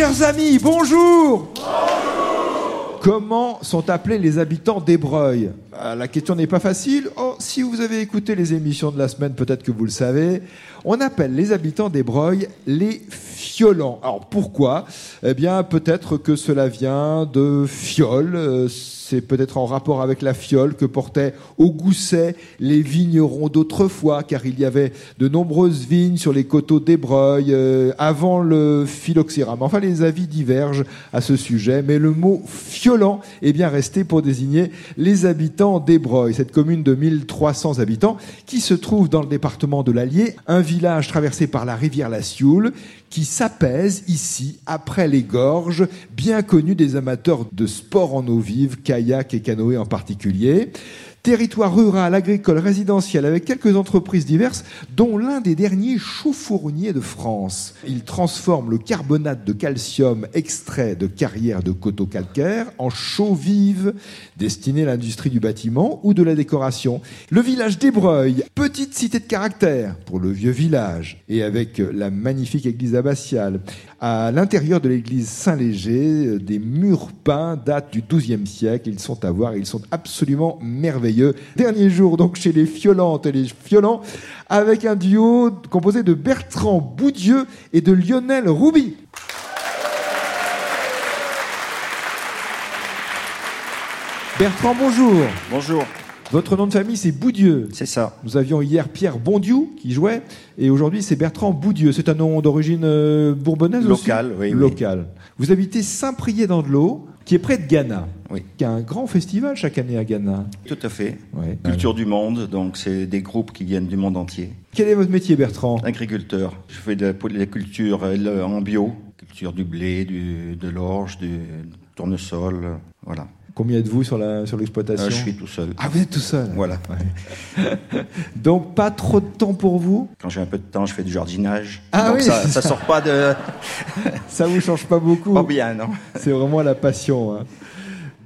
chers amis, bonjour Comment sont appelés les habitants d'Ebreuil Ah, La question n'est pas facile. Oh, si vous avez écouté les émissions de la semaine, peut-être que vous le savez. On appelle les habitants d'Ebreuil les fiolants. Alors pourquoi? Eh bien, peut-être que cela vient de fiole. Euh, C'est peut-être en rapport avec la fiole que portaient au gousset les vignerons d'autrefois, car il y avait de nombreuses vignes sur les coteaux d'Ebreuil euh, avant le phylloxérame. Enfin, les avis divergent à ce sujet, mais le mot fiolant est bien resté pour désigner les habitants d'Ebreuil, cette commune de 1300 habitants qui se trouve dans le département de l'Allier, un village traversé par la rivière la Sioule qui s'apaise ici après les gorges, bien connues des amateurs de sport en eau vive, kayak et canoë en particulier. Territoire rural, agricole, résidentiel, avec quelques entreprises diverses, dont l'un des derniers choux-fourniers de France. Il transforme le carbonate de calcium extrait de carrières de coteaux calcaires en chaux vive, destiné à l'industrie du bâtiment ou de la décoration. Le village d'Ebreuil, petite cité de caractère pour le vieux village, et avec la magnifique église abbatiale. À l'intérieur de l'église Saint-Léger, des murs peints datent du XIIe siècle. Ils sont à voir, ils sont absolument merveilleux. Dernier jour donc chez les Fiolantes et les Fiolants, avec un duo composé de Bertrand Boudieu et de Lionel Rouby. Bertrand, bonjour. Bonjour, Votre nom de famille, c'est Boudieu. c'est ça. Nous avions hier Pierre Bondiou qui jouait, et aujourd'hui c'est Bertrand Boudieu. C'est un nom d'origine euh, bourbonnaise aussi? Local, oui, oui. Local. Vous habitez Saint-Prié-dans-de-l'Eau, qui est près de Ghana. Oui. Qui a un grand festival chaque année à Ghana. Tout à fait. Ouais. Culture du monde, donc c'est des groupes qui viennent du monde entier. Quel est votre métier, Bertrand? Agriculteur, je fais de la, de la culture euh, en bio, culture du blé, du, de l'orge, du tournesol, euh, voilà. Combien êtes-vous sur la sur l'exploitation Euh, je suis tout seul. Ah, vous êtes tout seul. Voilà. Donc pas trop de temps pour vous. Quand j'ai un peu de temps, je fais du jardinage. Ah donc oui, ça, ça sort pas de... Ça vous change pas beaucoup. Pas bien, non C'est vraiment la passion. hein.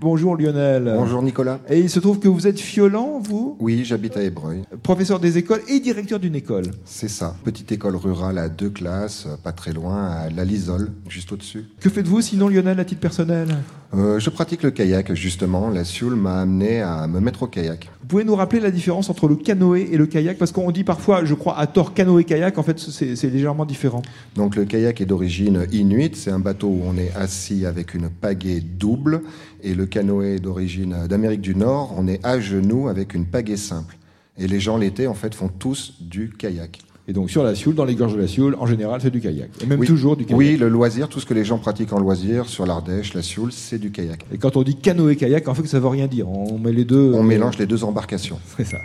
Bonjour Lionel. Bonjour Nicolas. Et il se trouve que vous êtes fiolant, vous Oui, j'habite à Ébreuil. Professeur des écoles et directeur d'une école. C'est ça. Petite école rurale à deux classes, euh, pas très loin, à La Lisole, juste au-dessus. Que faites-vous sinon, Lionel, à titre personnel? Euh, je pratique le kayak, justement. La Sioule m'a amené à me mettre au kayak. Vous pouvez nous rappeler la différence entre le canoë et le kayak? Parce qu'on dit parfois, je crois, à tort canoë-kayak, en fait, c'est c'est légèrement différent. Donc le kayak est d'origine inuite. C'est un bateau où on est assis avec une pagaie double. Et le canoë est d'origine d'Amérique du Nord. On est à genoux avec une pagaie simple. Et les gens l'été, en fait, font tous du kayak. Et donc, sur la Sioule, dans les gorges de la Sioule, en général, c'est du kayak. Et même Oui. toujours du kayak. Oui, le loisir, tout ce que les gens pratiquent en loisir, sur l'Ardèche, la Sioule, c'est du kayak. Et quand on dit canoë-kayak, en fait, ça veut rien dire. On met les deux. On mélange les deux embarcations. C'est ça.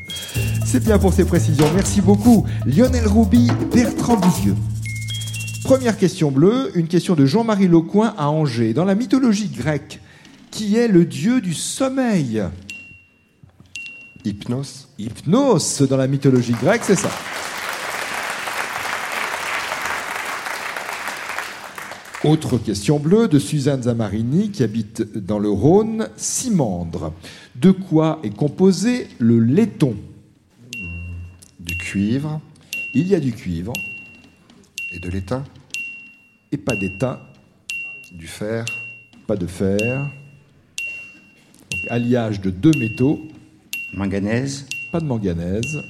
C'est bien pour ces précisions. Merci beaucoup. Lionel Rouby, Bertrand Bouvieux. Première question bleue, une question de Jean-Marie Lecoin à Angers. Dans la mythologie grecque, qui est le dieu du sommeil? Hypnos. Hypnos, dans la mythologie grecque, c'est ça. Autre question bleue de Suzanne Zamarini qui habite dans le Rhône, Simandre. De quoi est composé le laiton? Du cuivre. Il y a du cuivre et de l'étain, et pas d'étain, du fer, pas de fer. Donc, alliage de deux métaux, Manganèse, pas de manganèse,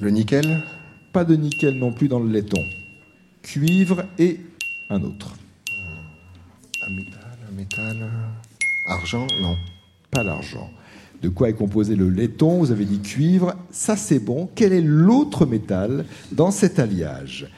le nickel, pas de nickel non plus dans le laiton. Cuivre et un autre. un métal, un métal, argent, non. Pas l'argent. De quoi est composé le laiton? Vous avez dit cuivre. Ça, c'est bon. Quel est l'autre métal dans cet alliage?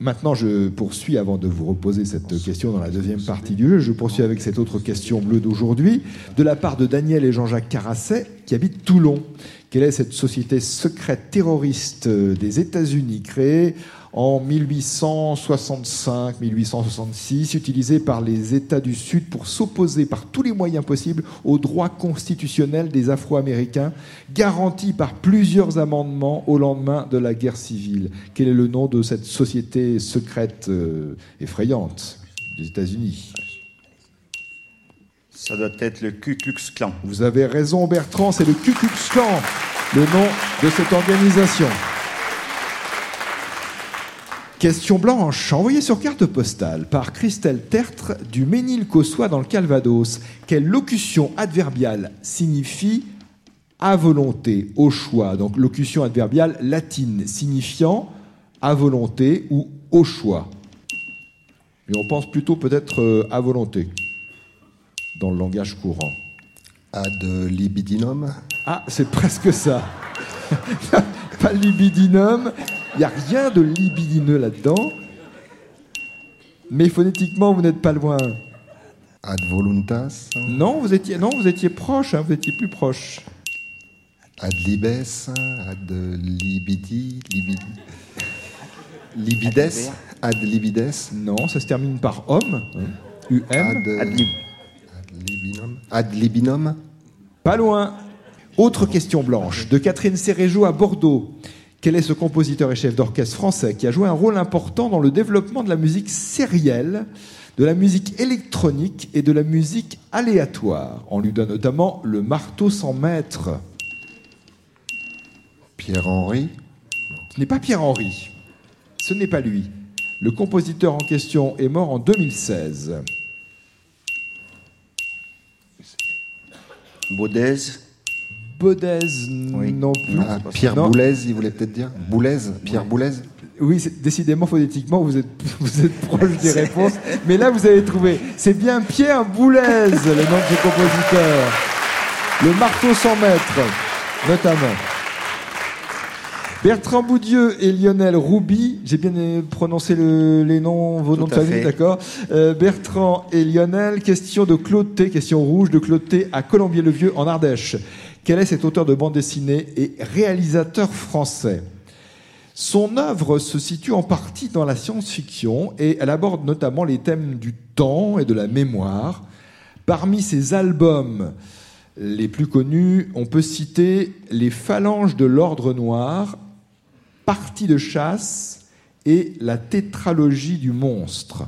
Maintenant, je poursuis avant de vous reposer cette question dans la deuxième partie du jeu. Je poursuis avec cette autre question bleue d'aujourd'hui, de la part de Daniel et Jean-Jacques Carasset, qui habitent Toulon. Quelle est cette société secrète terroriste des États-Unis créée en 1865-1866, utilisée par les États du Sud pour s'opposer par tous les moyens possibles aux droits constitutionnels des Afro-Américains, garantis par plusieurs amendements au lendemain de la guerre civile. Quel est le nom de cette société secrète euh, effrayante des États-Unis? Ça doit être le Ku Klux Klan. Vous avez raison, Bertrand, c'est le Ku Klux Klan, le nom de cette organisation. Question blanche, envoyée sur carte postale par Christelle Tertre du Ménil-Cossois dans le Calvados. Quelle locution adverbiale signifie à volonté, au choix? Donc locution adverbiale latine signifiant à volonté ou au choix. Mais on pense plutôt peut-être euh, à volonté dans le langage courant. Ad libidinum Ah, c'est presque ça. Pas libidinum. Il n'y a rien de libidineux là-dedans. Mais phonétiquement, vous n'êtes pas loin. Ad voluntas Non, vous étiez, non, vous étiez proche, hein, vous étiez plus proche. Ad libes Ad libidi Libidi Libides Ad libides Non, ça se termine par homme. UM. Ad, Ad lib- ad libinum Ad libinum Pas loin. Autre question blanche de Catherine Céréjo à Bordeaux. Quel est ce compositeur et chef d'orchestre français qui a joué un rôle important dans le développement de la musique sérielle, de la musique électronique et de la musique aléatoire? On lui donne notamment le marteau sans maître. Pierre-Henri? Ce n'est pas Pierre-Henri. Ce n'est pas lui. Le compositeur en question est mort en 2016. Baudez. Oui. non plus. Ah, Pierre Non. Boulez, il voulait peut-être dire Boulez Pierre Boulez Oui, décidément, phonétiquement, vous êtes, vous êtes proche des réponses. Mais là, vous avez trouvé. C'est bien Pierre Boulez, le nom de ce compositeur. Le marteau sans maître, notamment. Bertrand Boudieu et Lionel Rouby, j'ai bien prononcé le- les noms, vos Tout noms de famille, d'accord Euh, Bertrand et Lionel, question de Claude T, question rouge de Claude T à Colombier-le-Vieux en Ardèche. Quel est cet auteur de bande dessinée et réalisateur français? Son œuvre se situe en partie dans la science-fiction et elle aborde notamment les thèmes du temps et de la mémoire. Parmi ses albums les plus connus, on peut citer Les Phalanges de l'Ordre Noir, Partie de chasse et La tétralogie du monstre.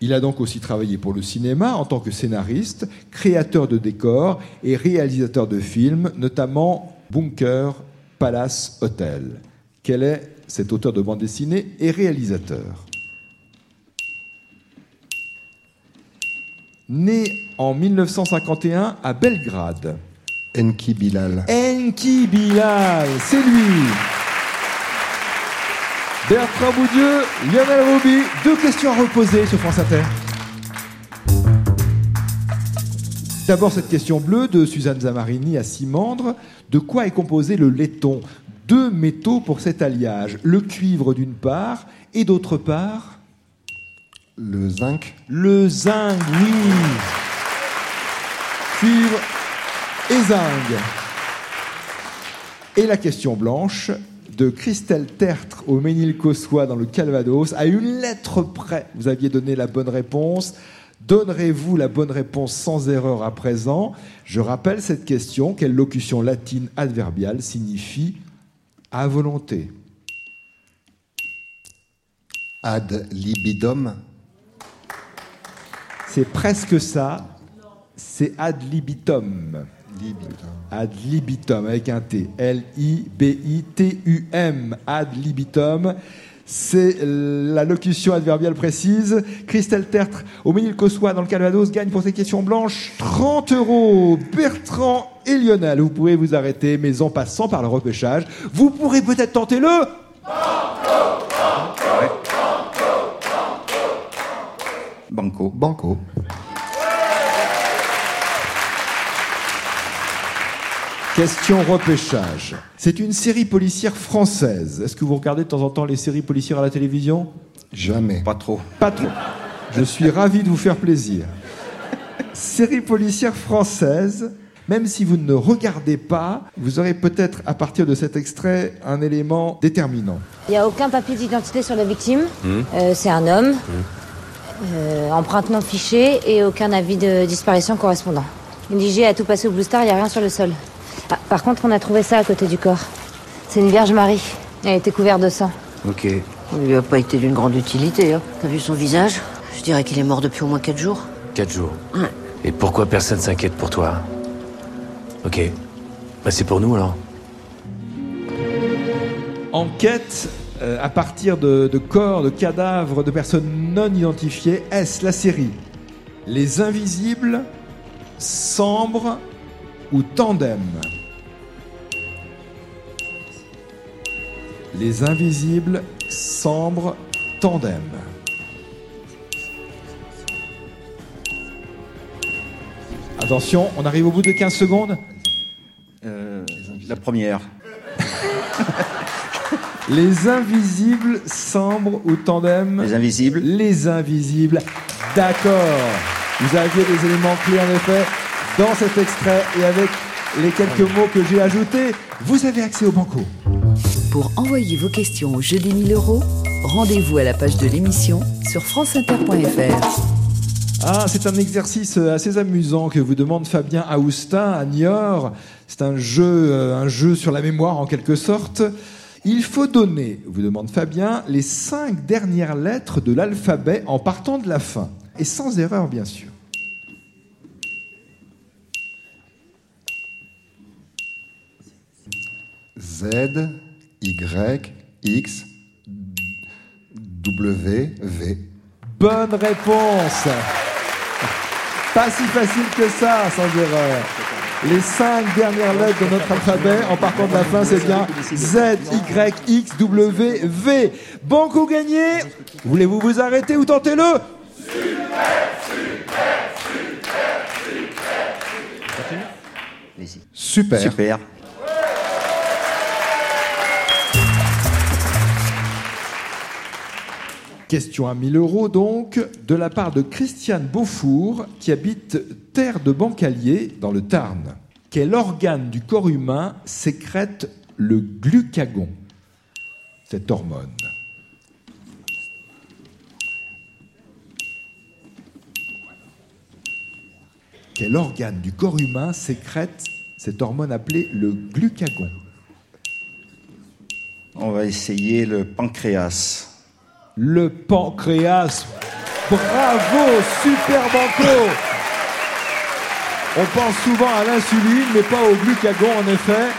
Il a donc aussi travaillé pour le cinéma en tant que scénariste, créateur de décors et réalisateur de films, notamment Bunker, Palace, Hotel. Quel est cet auteur de bande dessinée et réalisateur? Né en 1951 à Belgrade. Enki Bilal. Enki Bilal, c'est lui. Bertrand Boudieu, Lionel Rouby, deux questions à reposer sur France Inter. D'abord cette question bleue de Suzanne Zamarini à Simandre. De quoi est composé le laiton? Deux métaux pour cet alliage. Le cuivre d'une part et d'autre part? Le zinc. le zinc, oui. Cuivre et zinc. Et la question blanche de Christelle Tertre au Ménil-Cossois dans le Calvados. À une lettre près, vous aviez donné la bonne réponse. Donnerez-vous la bonne réponse sans erreur à présent? Je rappelle cette question. Quelle locution latine adverbiale signifie à volonté Ad libidum. C'est presque ça. C'est ad libitum. Libitum. Ad libitum avec un T. L-I-B-I-T-U-M. Ad libitum. C'est la locution adverbiale précise. Christelle Tertre, au Ménil-Cossois, dans le Calvados, gagne pour ces questions blanches 30 euros. Bertrand et Lionel, vous pouvez vous arrêter, mais en passant par le repêchage, vous pourrez peut-être tenter le. Banco. Banco. Question repêchage. C'est une série policière française. Est-ce que vous regardez de temps en temps les séries policières à la télévision? Jamais. Pas trop. Pas trop. Je suis ravi de vous faire plaisir. Série policière française. Même si vous ne regardez pas, vous aurez peut-être à partir de cet extrait un élément déterminant. Il n'y a aucun papier d'identité sur la victime. Euh, c'est un homme. Euh, empreinte non fichée et aucun avis de disparition correspondant. L'IG a tout passé au Blue Star, il n'y a rien sur le sol. Ah, par contre, on a trouvé ça à côté du corps. C'est une Vierge Marie. Elle a été couverte de sang. Ok. Il lui a pas été d'une grande utilité, hein. T'as vu son visage? Je dirais qu'il est mort depuis au moins quatre jours. Quatre jours. Ouais. Et pourquoi personne s'inquiète pour toi? Ok. Bah c'est pour nous alors. Enquête euh, à partir de, de corps, de cadavres de personnes non identifiées. Est-ce la série? Les Invisibles, Sambre ou Tandem Les Invisibles, Sambre, Tandem. Attention, on arrive au bout de 15 secondes. Euh, la première. Les Invisibles, Sambre ou Tandem Les Invisibles. Les Invisibles, d'accord. Vous aviez des éléments clés en effet dans cet extrait et avec les quelques mots que j'ai ajoutés, vous avez accès au banco. Pour envoyer vos questions au jeu des 1000 euros, rendez-vous à la page de l'émission sur franceinter.fr. Ah, c'est un exercice assez amusant que vous demande Fabien Aoustin à Niort. C'est un jeu, euh, un jeu sur la mémoire en quelque sorte. Il faut donner, vous demande Fabien, les cinq dernières lettres de l'alphabet en partant de la fin. Et sans erreur, bien sûr. Z, Y, X, W, V. Bonne réponse. Pas si facile que ça, sans erreur. Les cinq dernières lettres de notre alphabet, en partant de la fin, c'est bien Z, Y, X, W, V. Banco gagné. Voulez-vous vous arrêter ou tentez-le. Super. Super. Question à 1000 euros donc, de la part de Christiane Beaufour, qui habite Terre de Bancalier, dans le Tarn. Quel organe du corps humain sécrète le glucagon? Cette hormone. Quel organe du corps humain sécrète cette hormone appelée le glucagon? On va essayer le pancréas. Le pancréas. Bravo, super banco. On pense souvent à l'insuline, mais pas au glucagon en effet.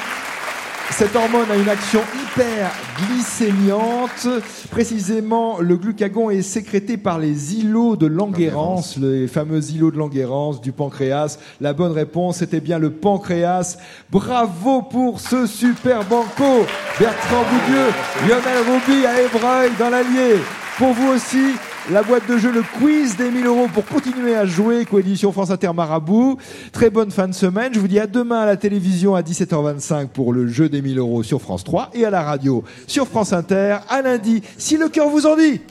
Cette hormone a une action hyper glycémiante. Précisément, le glucagon est sécrété par les îlots de Langerhans, les fameux îlots de Langerhans du pancréas. La bonne réponse était bien le pancréas. Bravo pour ce super banco. Bertrand Boudieu, Lionel Rouby à Ébreuil dans l'Allier. Pour vous aussi, la boîte de jeu, le quiz des 1000 euros pour continuer à jouer, coédition France Inter Marabout. Très bonne fin de semaine. Je vous dis à demain à la télévision à 17h25 pour le jeu des 1000 euros sur France 3 et à la radio sur France Inter à lundi, si le cœur vous en dit.